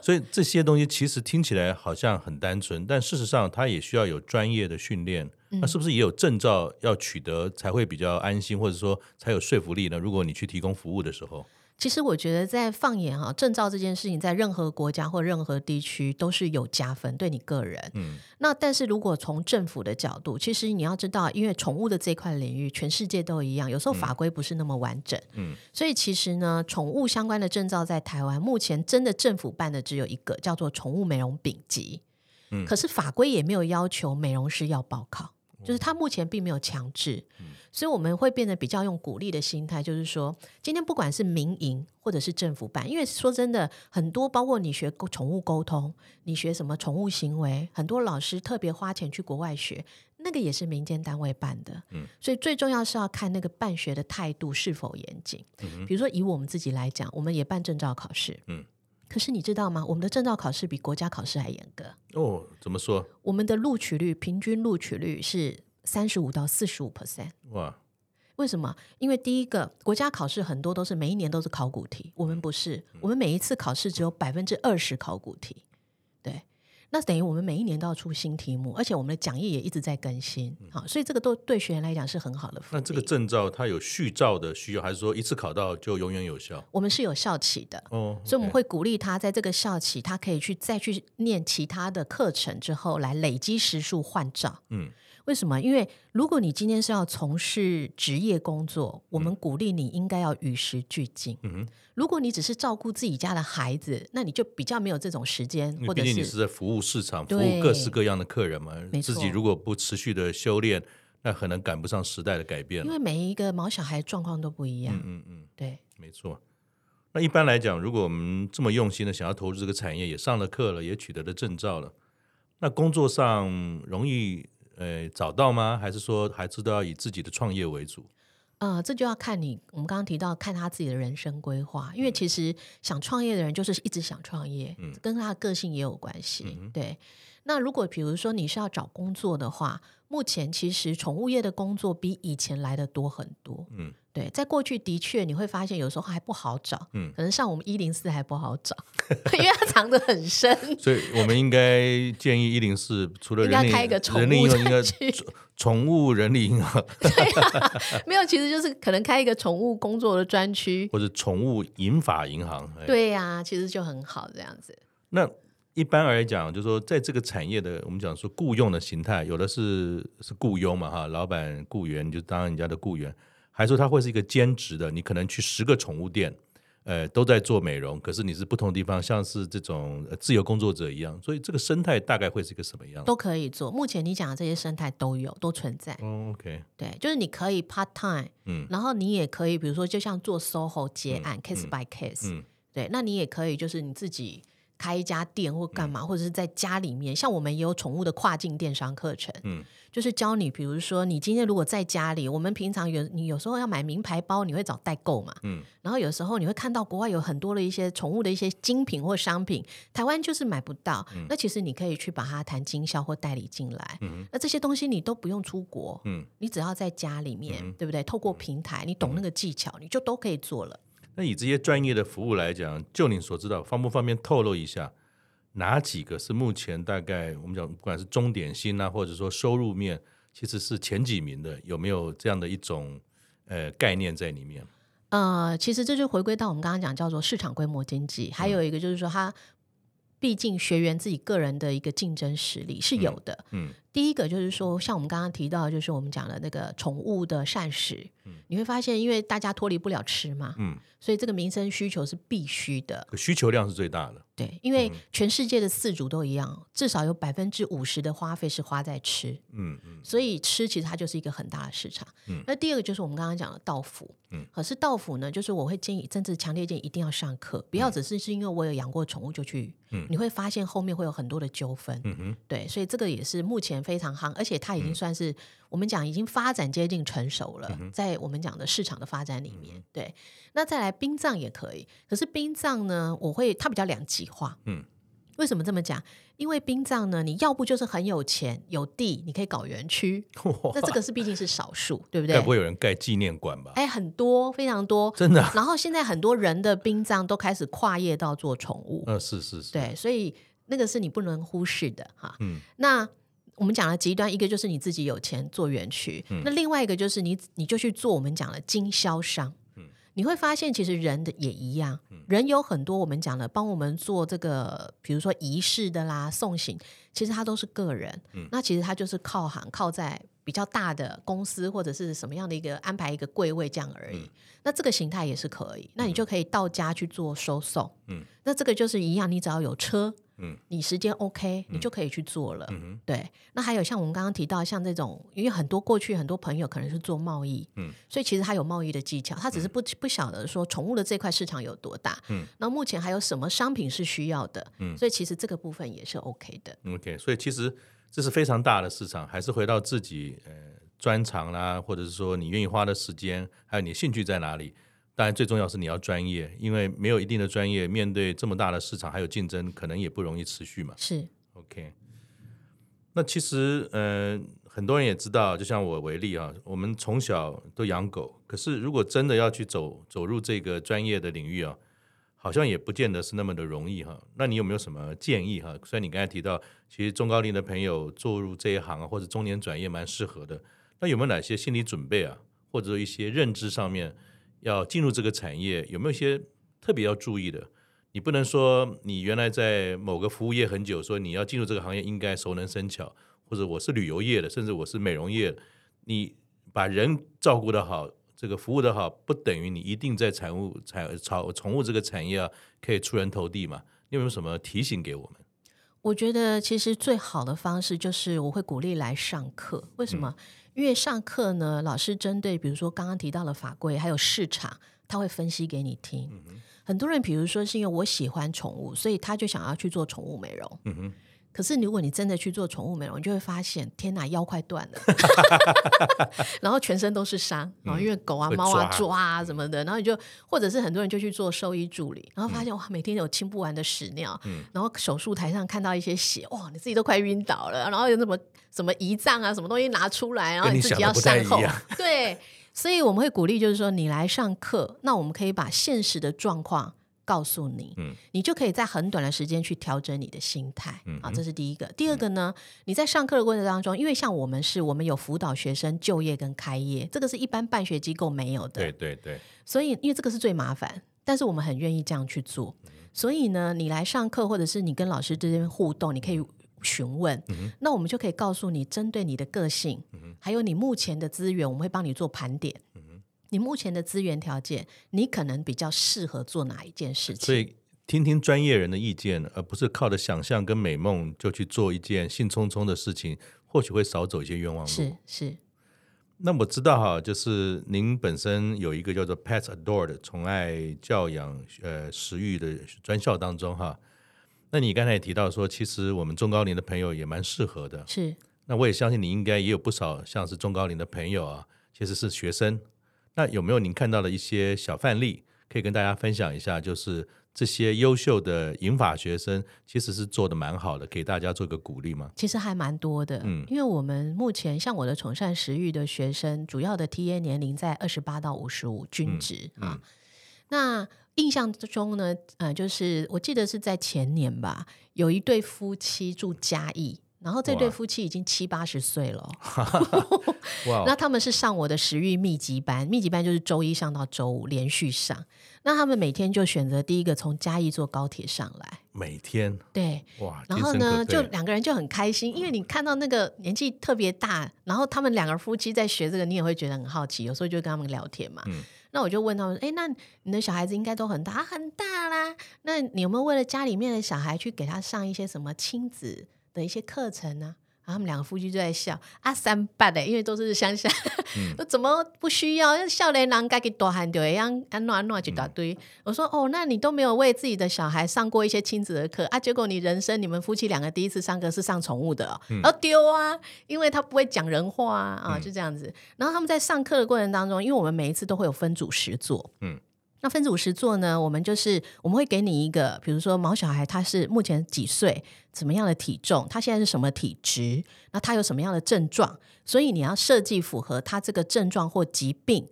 Speaker 2: 所以这些东西其实听起来好像很单纯，但事实上它也需要有专业的训练。嗯、那是不是也有证照要取得才会比较安心，或者说才有说服力呢？如果你去提供服务的时候。
Speaker 3: 其实我觉得，在放眼哈证照这件事情，在任何国家或任何地区都是有加分，对你个人。嗯。那但是如果从政府的角度，其实你要知道，因为宠物的这块领域，全世界都一样，有时候法规不是那么完整。嗯。所以其实呢，宠物相关的证照在台湾目前真的政府办的只有一个，叫做宠物美容丙级。嗯。可是法规也没有要求美容师要报考。就是他目前并没有强制，嗯、所以我们会变得比较用鼓励的心态，就是说，今天不管是民营或者是政府办，因为说真的，很多包括你学宠物沟通，你学什么宠物行为，很多老师特别花钱去国外学，那个也是民间单位办的。嗯，所以最重要是要看那个办学的态度是否严谨。嗯，比如说以我们自己来讲，我们也办证照考试。嗯。可是你知道吗？我们的证照考试比国家考试还严格
Speaker 2: 哦。怎么说？
Speaker 3: 我们的录取率平均录取率是三十五到四十五 percent。哇！为什么？因为第一个，国家考试很多都是每一年都是考古题，我们不是，我们每一次考试只有百分之二十考古题。那等于我们每一年都要出新题目，而且我们的讲义也一直在更新，好，所以这个都对学员来讲是很好的。
Speaker 2: 那这个证照它有续照的需要，还是说一次考到就永远有效？
Speaker 3: 我们是有效期的哦，所以我们会鼓励他在这个校期，他可以去再去念其他的课程之后，来累积时数换照。嗯。为什么？因为如果你今天是要从事职业工作，我们鼓励你应该要与时俱进。嗯哼。如果你只是照顾自己家的孩子，那你就比较没有这种时间。或者是，
Speaker 2: 毕竟你是在服务市场，服务各式各样的客人嘛。自己如果不持续的修炼，那可能赶不上时代的改变。
Speaker 3: 因为每一个毛小孩状况都不一样。嗯嗯嗯。对，
Speaker 2: 没错。那一般来讲，如果我们这么用心的想要投入这个产业，也上了课了，也取得了证照了，那工作上容易。呃，找到吗？还是说还是都要以自己的创业为主？
Speaker 3: 呃，这就要看你，我们刚刚提到看他自己的人生规划，因为其实想创业的人就是一直想创业，嗯，跟他的个性也有关系。嗯、对，那如果比如说你是要找工作的话，目前其实宠物业的工作比以前来的多很多。嗯。对，在过去的确你会发现有时候还不好找，嗯，可能像我们一零四还不好找，[laughs] 因为它藏得很深。[laughs]
Speaker 2: 所以我们应该建议一零四除了人力，
Speaker 3: 开一个宠物专区，
Speaker 2: 宠物人力银行。[laughs]
Speaker 3: 对啊，没有，其实就是可能开一个宠物工作的专区，
Speaker 2: 或者宠物银发银行。
Speaker 3: 对呀、啊，其实就很好这样子。
Speaker 2: 那一般而讲，就是说，在这个产业的，我们讲说雇佣的形态，有的是是雇佣嘛，哈，老板雇员就当人家的雇员，还是说他会是一个兼职的？你可能去十个宠物店，呃，都在做美容，可是你是不同地方，像是这种自由工作者一样，所以这个生态大概会是一个什么样？
Speaker 3: 都可以做。目前你讲的这些生态都有，都存在。
Speaker 2: 哦，OK，
Speaker 3: 对，就是你可以 part time，嗯，然后你也可以，比如说就像做 SOHO 结案，嗯，case by case，嗯，对，那你也可以就是你自己。开一家店或干嘛，或者是在家里面，像我们也有宠物的跨境电商课程，嗯，就是教你，比如说你今天如果在家里，我们平常有你有时候要买名牌包，你会找代购嘛，嗯，然后有时候你会看到国外有很多的一些宠物的一些精品或商品，台湾就是买不到，嗯，那其实你可以去把它谈经销或代理进来，嗯，那这些东西你都不用出国，嗯，你只要在家里面，嗯，对不对？透过平台，你懂那个技巧，你就都可以做了。
Speaker 2: 那以这些专业的服务来讲，就你所知道，方不方便透露一下，哪几个是目前大概我们讲，不管是中点薪啊，或者说收入面，其实是前几名的，有没有这样的一种呃概念在里面？
Speaker 3: 呃，其实这就回归到我们刚刚讲叫做市场规模经济，还有一个就是说它。毕竟学员自己个人的一个竞争实力是有的。嗯，嗯，第一个就是说，像我们刚刚提到，就是我们讲的那个宠物的膳食，嗯，你会发现，因为大家脱离不了吃嘛，嗯，所以这个民生需求是必须的，
Speaker 2: 需求量是最大的。
Speaker 3: 对，因为全世界的饲主都一样，至少有百分之五十的花费是花在吃，嗯嗯，所以吃其实它就是一个很大的市场。嗯，那第二个就是我们刚刚讲的到府，嗯，可是到府呢，就是我会建议，甚至强烈建议一定要上课，不要只是是因为我有养过宠物就去。嗯，你会发现后面会有很多的纠纷，嗯哼，对，所以这个也是目前非常夯，而且它已经算是我们讲已经发展接近成熟了，在我们讲的市场的发展里面，对。那再来殡葬也可以，可是殡葬呢，我会它比较两极化，嗯，为什么这么讲？因为殡葬呢，你要不就是很有钱有地，你可以搞园区，[laughs] 那这个是毕竟是少数，对不对？
Speaker 2: 该不会有人盖纪念馆吧？
Speaker 3: 哎，很多，非常多，
Speaker 2: 真的。
Speaker 3: 然后现在很多人的殡葬都开始跨业到做宠物，
Speaker 2: 嗯，是是是，
Speaker 3: 对，所以那个是你不能忽视的哈。嗯，那我们讲的极端，一个就是你自己有钱做园区，嗯，那另外一个就是你你就去做我们讲的经销商。你会发现，其实人的也一样，人有很多我们讲的帮我们做这个，比如说仪式的啦、送行，其实他都是个人。那其实他就是靠行，靠在比较大的公司或者是什么样的一个安排一个柜位这样而已。那这个形态也是可以，那你就可以到家去做收送。嗯那这个就是一样，你只要有车。嗯，你时间 OK，你就可以去做了。嗯，对。那还有像我们刚刚提到，像这种，因为很多过去很多朋友可能是做贸易，嗯，所以其实他有贸易的技巧，他只是不不晓得说宠物的这块市场有多大。嗯，那目前还有什么商品是需要的？嗯，所以其实这个部分也是 OK 的。
Speaker 2: OK，所以其实这是非常大的市场，还是回到自己呃专长啦，或者是说你愿意花的时间，还有你兴趣在哪里。当然，最重要是你要专业，因为没有一定的专业，面对这么大的市场还有竞争，可能也不容易持续嘛。
Speaker 3: 是
Speaker 2: ，OK。那其实，嗯、呃，很多人也知道，就像我为例啊，我们从小都养狗，可是如果真的要去走走入这个专业的领域啊，好像也不见得是那么的容易哈。那你有没有什么建议哈？虽然你刚才提到，其实中高龄的朋友做入这一行啊，或者中年转业蛮适合的，那有没有哪些心理准备啊，或者说一些认知上面？要进入这个产业，有没有一些特别要注意的？你不能说你原来在某个服务业很久，说你要进入这个行业应该熟能生巧，或者我是旅游业的，甚至我是美容业的，你把人照顾得好，这个服务得好，不等于你一定在产物产宠宠物这个产业啊可以出人头地嘛？你有没有什么提醒给我们？
Speaker 3: 我觉得其实最好的方式就是我会鼓励来上课，为什么？嗯因为上课呢，老师针对比如说刚刚提到的法规还有市场，他会分析给你听。嗯、很多人比如说是因为我喜欢宠物，所以他就想要去做宠物美容。嗯哼可是如果你真的去做宠物美容，你就会发现，天哪，腰快断了，[laughs] 然后全身都是伤，然后因为狗啊、猫啊抓啊什么的，然后你就或者是很多人就去做兽医助理，然后发现哇，每天有清不完的屎尿，然后手术台上看到一些血，哇，你自己都快晕倒了，然后有什么什么胰脏啊，什么东西拿出来，然后你自己要善后，[laughs] 对，所以我们会鼓励，就是说你来上课，那我们可以把现实的状况。告诉你，嗯，你就可以在很短的时间去调整你的心态，嗯，啊，这是第一个。第二个呢，你在上课的过程当中，因为像我们是，我们有辅导学生就业跟开业，这个是一般办学机构没有的，
Speaker 2: 对对对。
Speaker 3: 所以，因为这个是最麻烦，但是我们很愿意这样去做。所以呢，你来上课，或者是你跟老师之间互动，你可以询问，嗯、那我们就可以告诉你，针对你的个性，嗯、还有你目前的资源，我们会帮你做盘点。嗯、你目前的资源条件，你可能比较适合做哪一件事情？
Speaker 2: 所以听听专业人的意见，而不是靠着想象跟美梦就去做一件兴冲冲的事情，或许会少走一些冤枉路。
Speaker 3: 是是。
Speaker 2: 那我知道哈，就是您本身有一个叫做 Pets Adored 宠爱教养呃食欲的专校当中哈，那你刚才也提到说，其实我们中高龄的朋友也蛮适合的。
Speaker 3: 是。
Speaker 2: 那我也相信你应该也有不少像是中高龄的朋友啊，其实是学生。那有没有您看到的一些小范例，可以跟大家分享一下？就是。这些优秀的银法学生其实是做的蛮好的，给大家做个鼓励吗？
Speaker 3: 其实还蛮多的，嗯，因为我们目前像我的宠善食育的学生，主要的 TA 年龄在二十八到五十五，均值啊。那印象之中呢，呃，就是我记得是在前年吧，有一对夫妻住嘉义。然后这对夫妻已经七八十岁了，[laughs] 哇那他们是上我的食欲密集班，密集班就是周一上到周五连续上。那他们每天就选择第一个从嘉义坐高铁上来，
Speaker 2: 每天
Speaker 3: 对哇，然后呢就两个人就很开心，因为你看到那个年纪特别大，然后他们两个夫妻在学这个，你也会觉得很好奇，有时候就跟他们聊天嘛。嗯、那我就问他们，哎，那你的小孩子应该都很大，啊、很大啦。那你有没有为了家里面的小孩去给他上一些什么亲子？的一些课程呢、啊，然后他们两个夫妻就在笑啊，三八的，因为都是乡下，[laughs] 怎么不需要？少年郎该给多喊对一样，安诺安诺一大堆。嗯、我说哦，那你都没有为自己的小孩上过一些亲子的课啊？结果你人生你们夫妻两个第一次上课是上宠物的、哦，然后丢啊，因为他不会讲人话啊，啊，就这样子。然后他们在上课的过程当中，因为我们每一次都会有分组实作，嗯。那分子五十做呢？我们就是我们会给你一个，比如说毛小孩他是目前几岁，怎么样的体重，他现在是什么体质，那他有什么样的症状，所以你要设计符合他这个症状或疾病，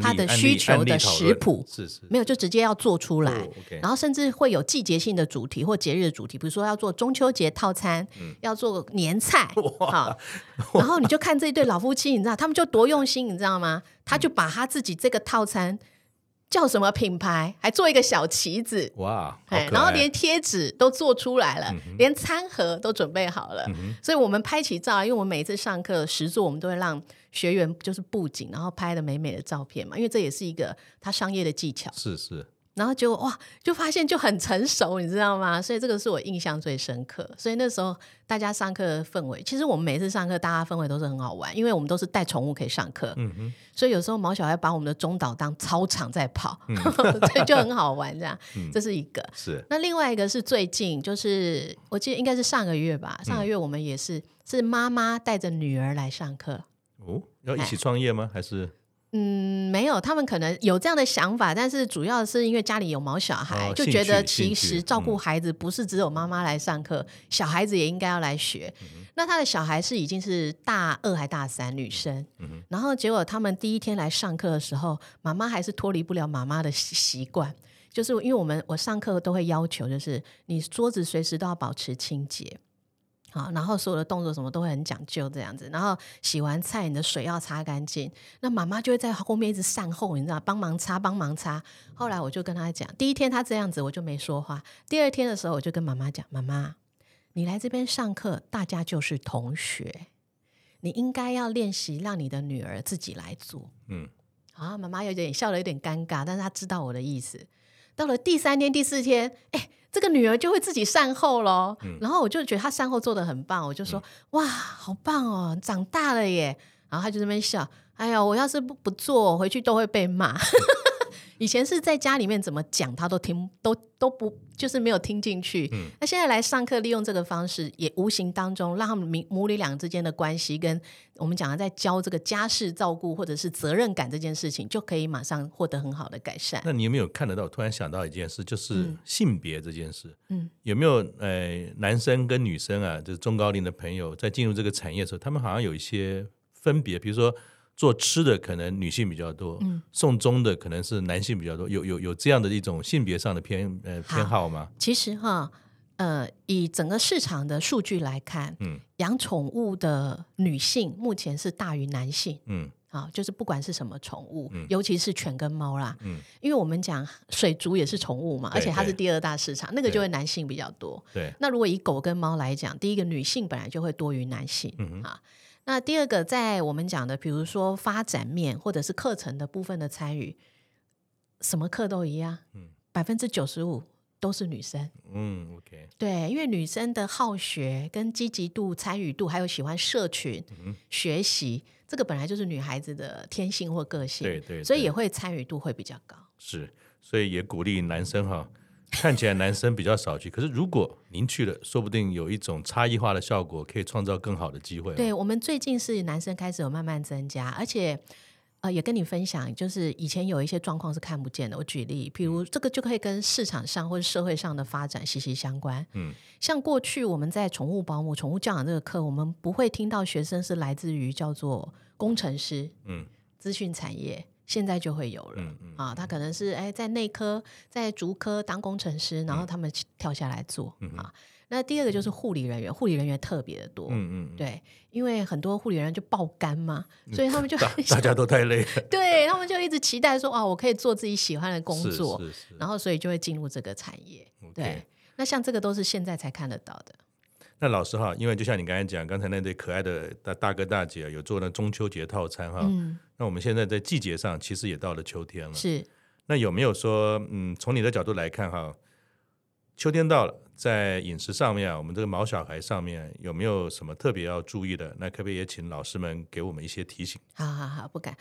Speaker 3: 他的需求的食谱，
Speaker 2: 是是，
Speaker 3: 没有就直接要做出
Speaker 2: 来，
Speaker 3: 然后甚至会有季节性的主题或节日的主题，比如说要做中秋节套餐，嗯、要做年菜，
Speaker 2: 哇
Speaker 3: 好，然后你就看这一对老夫妻，你知道他们就多用心，你知道吗？他就把他自己这个套餐。叫什么品牌？还做一个小旗子
Speaker 2: 哇！
Speaker 3: 然后连贴纸都做出来了，嗯、连餐盒都准备好了。嗯、所以我们拍起照，因为我们每一次上课实作，我们都会让学员就是布景，然后拍的美美的照片嘛。因为这也是一个他商业的技巧。
Speaker 2: 是是。
Speaker 3: 然后结果哇，就发现就很成熟，你知道吗？所以这个是我印象最深刻。所以那时候大家上课的氛围，其实我们每次上课，大家氛围都是很好玩，因为我们都是带宠物可以上课。嗯哼。所以有时候毛小孩把我们的中岛当操场在跑，嗯、[laughs] 所以就很好玩这样。嗯、这是一个。
Speaker 2: 是。
Speaker 3: 那另外一个是最近，就是我记得应该是上个月吧。上个月我们也是、嗯、是妈妈带着女儿来上课。
Speaker 2: 哦，要一起创业吗？还是？
Speaker 3: 嗯，没有，他们可能有这样的想法，但是主要是因为家里有毛小孩，哦、就觉得其实照顾孩子不是只有妈妈来上课，嗯、小孩子也应该要来学。嗯、那他的小孩是已经是大二还大三女生，嗯、然后结果他们第一天来上课的时候，妈妈还是脱离不了妈妈的习惯，就是因为我们我上课都会要求，就是你桌子随时都要保持清洁。好，然后所有的动作什么都会很讲究这样子，然后洗完菜，你的水要擦干净。那妈妈就会在后面一直善后，你知道，帮忙擦，帮忙擦。后来我就跟她讲，第一天她这样子，我就没说话。第二天的时候，我就跟妈妈讲，妈妈，你来这边上课，大家就是同学，你应该要练习让你的女儿自己来做。嗯，啊，妈妈有点笑得有点尴尬，但是她知道我的意思。到了第三天、第四天，哎。这个女儿就会自己善后咯，嗯、然后我就觉得她善后做的很棒，我就说、嗯、哇，好棒哦，长大了耶。然后她就在那边笑，哎呀，我要是不不做，回去都会被骂。[laughs] 以前是在家里面怎么讲，他都听都都不。就是没有听进去。嗯，那现在来上课，利用这个方式，也无形当中让他们母女俩之间的关系，跟我们讲的在教这个家事照顾或者是责任感这件事情，就可以马上获得很好的改善。
Speaker 2: 那你有没有看得到？突然想到一件事，就是性别这件事。嗯，有没有呃男生跟女生啊，就是中高龄的朋友，在进入这个产业的时候，他们好像有一些分别，比如说。做吃的可能女性比较多，嗯，送终的可能是男性比较多，有有有这样的一种性别上的偏呃偏好吗？
Speaker 3: 其实哈，呃，以整个市场的数据来看，嗯，养宠物的女性目前是大于男性，嗯，啊，就是不管是什么宠物，
Speaker 2: 嗯、
Speaker 3: 尤其是犬跟猫啦，
Speaker 2: 嗯，
Speaker 3: 因为我们讲水族也是宠物嘛，而且它是第二大市
Speaker 2: 场，
Speaker 3: 那个就会男性比较多。
Speaker 2: 对，
Speaker 3: 那如果以狗跟猫来讲，第一个女性本来就会多于男性，
Speaker 2: 嗯
Speaker 3: 啊，那第二个在我们讲的，比如说发展面或者是课程的部分的参与，什么课都一样，嗯，百分之九十五。都是女生，
Speaker 2: 嗯，OK，
Speaker 3: 对，因为女生的好学、跟积极度、参与度，还有喜欢社群、嗯、学习，这个本来就是女孩子的天性或个性，
Speaker 2: 对，对对，
Speaker 3: 所以也会参与度会比较高。
Speaker 2: 是，所以也鼓励男生哈，看起来男生比较少去，可是如果您去了，说不定有一种差异化的效果，可以创造更好的机会。
Speaker 3: 对，我们最近是男生开始有慢慢增加，而且。呃，也跟你分享，就是以前有一些状况是看不见的。我举例，比如这个就可以跟市场上或者社会上的发展息息相关。嗯，像过去我们在宠物保姆、宠物教养这个课，我们不会听到学生是来自于叫做工程师、嗯，资讯产业，现在就会有了。嗯嗯，啊，他可能是哎在内科、在竹科当工程师，然后他们跳下来做啊。嗯那第二个就是护理人员，护理人员特别的多，嗯嗯，对，因为很多护理人员就爆肝嘛，所以他们 [laughs] 就
Speaker 2: 大大家都太累了，[laughs]
Speaker 3: 对他们就一直期待说啊，我可以做自己喜欢的工作，然后所以就会进入这个产
Speaker 2: 业。
Speaker 3: 对，那像这个都是现在才看得到的。
Speaker 2: 那老师哈，因为就像你刚才讲，刚才那对可爱的大大哥大姐有做那中秋节套餐哈，嗯，那我们现在在季节上其实也到了秋天了，
Speaker 3: 是。
Speaker 2: 那有没有说，嗯，从你的角度来看哈？秋天到了，在饮食上面啊，我们这个毛小孩上面有没有什么特别要注意的？那可不可以也请老师们给我们一些提醒？
Speaker 3: 好好好，不敢。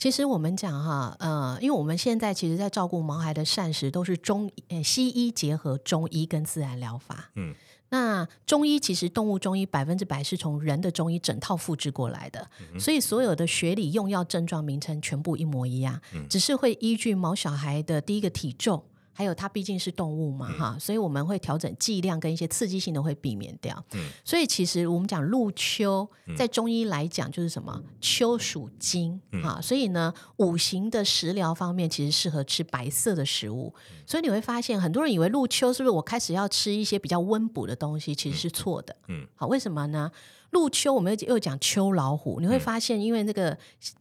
Speaker 3: 其实我们讲哈，呃，因为我们现在其实，在照顾毛孩的膳食都是中呃西医结合中医跟自然疗法。嗯，那中医其实动物中医百分之百是从人的中医整套复制过来的，嗯、所以所有的学理用药症状名称全部一模一样，嗯、只是会依据毛小孩的第一个体重。还有它毕竟是动物嘛，哈、嗯，所以我们会调整剂量跟一些刺激性的会避免掉。嗯，所以其实我们讲入秋，在中医来讲就是什么？秋属金，哈、嗯，所以呢，五行的食疗方面其实适合吃白色的食物。嗯、所以你会发现，很多人以为入秋是不是我开始要吃一些比较温补的东西？其实是错的。嗯，好，为什么呢？入秋，我们又又讲秋老虎，你会发现，因为那个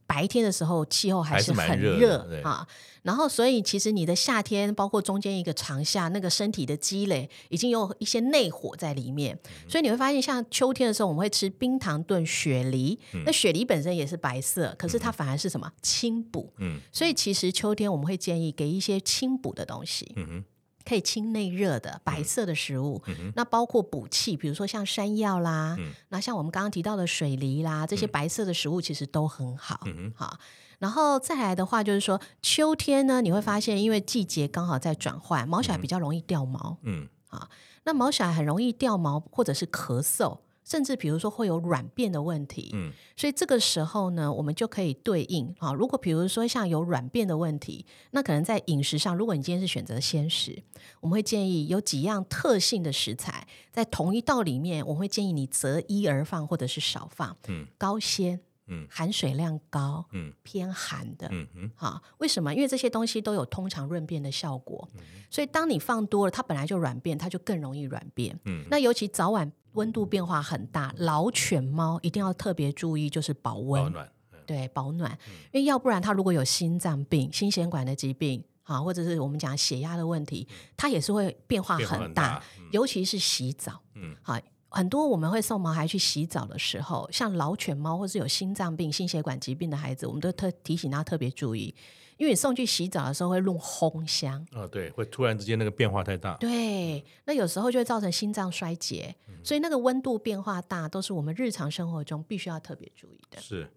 Speaker 3: 白天的时候气候还是很热啊，然后所以其实你的夏天，包括中间一个长夏，那个身体的积累已经有一些内火在里面，所以你会发现，像秋天的时候，我们会吃冰糖炖雪梨，那雪梨本身也是白色，可是它反而是什么？清补，嗯，所以其实秋天我们会建议给一些清补的东西，嗯哼。可以清内热的白色的食物，那包括补气，比如说像山药啦，嗯、那像我们刚刚提到的水梨啦，这些白色的食物其实都很好。嗯、好，然后再来的话就是说，秋天呢，你会发现因为季节刚好在转换，毛小孩比较容易掉毛。嗯，啊，那毛小孩很容易掉毛或者是咳嗽。甚至比如说会有软便的问题，嗯，所以这个时候呢，我们就可以对应啊。如果比如说像有软便的问题，那可能在饮食上，如果你今天是选择鲜食，我们会建议有几样特性的食材在同一道里面，我们会建议你择一而放或者是少放，嗯，高纤。嗯，含水量高，嗯，偏寒的，嗯嗯，好，为什么？因为这些东西都有通常润便的效果，嗯、所以当你放多了，它本来就软便，它就更容易软便。嗯，那尤其早晚温度变化很大，老犬猫一定要特别注意，就是保温，保暖，对，保暖，嗯、因为要不然它如果有心脏病、心血管的疾病，啊，或者是我们讲血压的问题，它也是会变化很大，很大嗯、尤其是洗澡，嗯，好。很多我们会送毛孩去洗澡的时候，像老犬猫或是有心脏病、心血管疾病的孩子，我们都特提醒他特别注意，因为你送去洗澡的时候会弄烘箱
Speaker 2: 啊、哦，对，会突然之间那个变化太大，
Speaker 3: 对，那有时候就会造成心脏衰竭，嗯、所以那个温度变化大都是我们日常生活中必须要特别注意的。
Speaker 2: 是，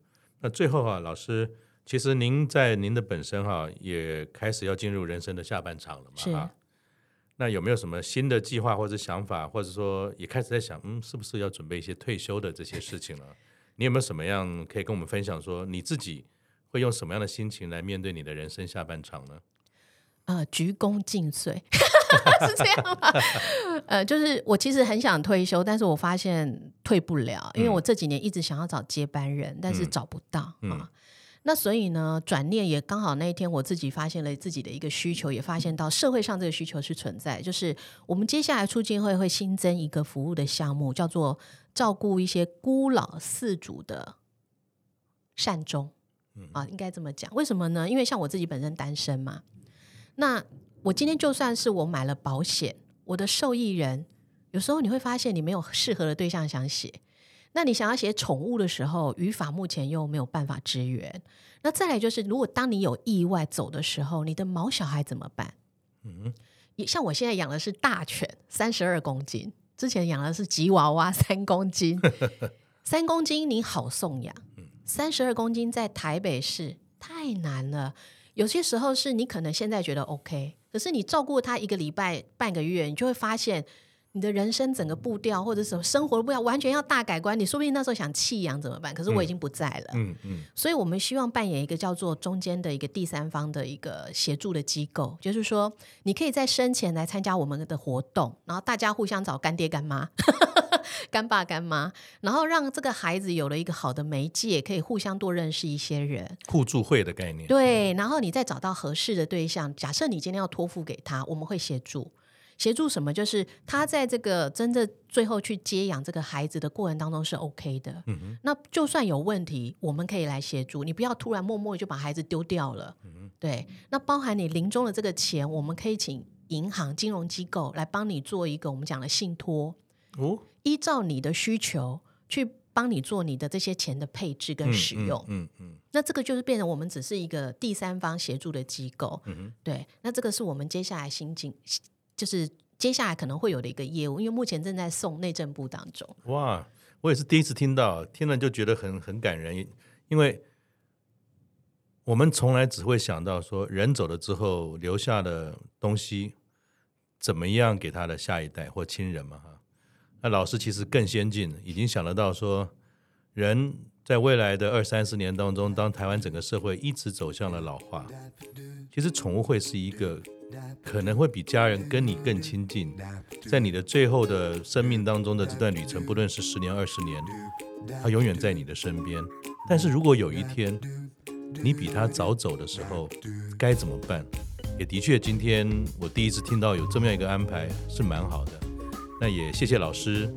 Speaker 2: 那最后啊，老师，其实您在您的本身哈、啊，也开始要进入人生的下半场了嘛，
Speaker 3: 是。
Speaker 2: 那有没有什么新的计划或者想法，或者说也开始在想，嗯，是不是要准备一些退休的这些事情了？你有没有什么样可以跟我们分享？说你自己会用什么样的心情来面对你的人生下半场呢？
Speaker 3: 呃，鞠躬尽瘁 [laughs] 是这样吗？呃，就是我其实很想退休，但是我发现退不了，因为我这几年一直想要找接班人，嗯、但是找不到啊。那所以呢，转念也刚好那一天，我自己发现了自己的一个需求，也发现到社会上这个需求是存在。就是我们接下来促进会会新增一个服务的项目，叫做照顾一些孤老四主的善终。啊，应该这么讲。为什么呢？因为像我自己本身单身嘛，那我今天就算是我买了保险，我的受益人有时候你会发现你没有适合的对象想写，那你想要写宠物的时候，语法目前又没有办法支援。那再来就是，如果当你有意外走的时候，你的毛小孩怎么办？嗯，像我现在养的是大犬，三十二公斤，之前养的是吉娃娃，三公斤，[laughs] 三公斤你好送养，三十二公斤在台北市太难了。有些时候是你可能现在觉得 OK，可是你照顾它一个礼拜、半个月，你就会发现。你的人生整个步调或者什么生活的步调完全要大改观，你说不定那时候想弃养怎么办？可是我已经不在了，嗯嗯，嗯，所以我们希望扮演一个叫做中间的一个第三方的一个协助的机构，就是说你可以在生前来参加我们的活动，然后大家互相找干爹干妈、[laughs] 干爸干妈，然后让这个孩子有了一个好的媒介，可以互相多认识一些人，
Speaker 2: 互助会的概念，
Speaker 3: 对，然后你再找到合适的对象，假设你今天要托付给他，我们会协助。协助什么？就是他在这个真正最后去接养这个孩子的过程当中是 OK 的。那就算有问题，我们可以来协助。你不要突然默默就把孩子丢掉了。对。那包含你临终的这个钱，我们可以请银行、金融机构来帮你做一个我们讲的信托。哦。依照你的需求去帮你做你的这些钱的配置跟使用。嗯嗯，嗯，嗯。那这个就是变成我们只是一个第三方协助的机构。对。那这个是我们接下来心境。就是接下来可能会有的一个业务，因为目前正在送内政部当中。
Speaker 2: 哇，我也是第一次听到，听了就觉得很很感人，因为我们从来只会想到说人走了之后留下的东西怎么样给他的下一代或亲人嘛哈。那老师其实更先进，已经想得到说人在未来的二三十年当中，当台湾整个社会一直走向了老化，其实宠物会是一个。可能会比家人跟你更亲近，在你的最后的生命当中的这段旅程，不论是十年、二十年，他永远在你的身边。但是如果有一天你比他早走的时候，该怎么办？也的确，今天我第一次听到有这么样一个安排，是蛮好的。那也谢谢老师，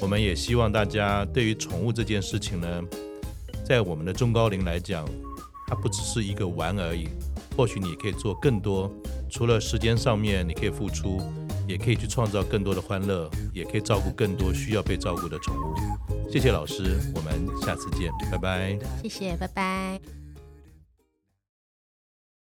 Speaker 2: 我们也希望大家对于宠物这件事情呢，在我们的中高龄来讲，它不只是一个玩而已。或许你可以做更多，除了时间上面你可以付出，也可以去创造更多的欢乐，也可以照顾更多需要被照顾的宠物。谢谢老师，我们下次见，拜拜。
Speaker 3: 谢谢，拜拜。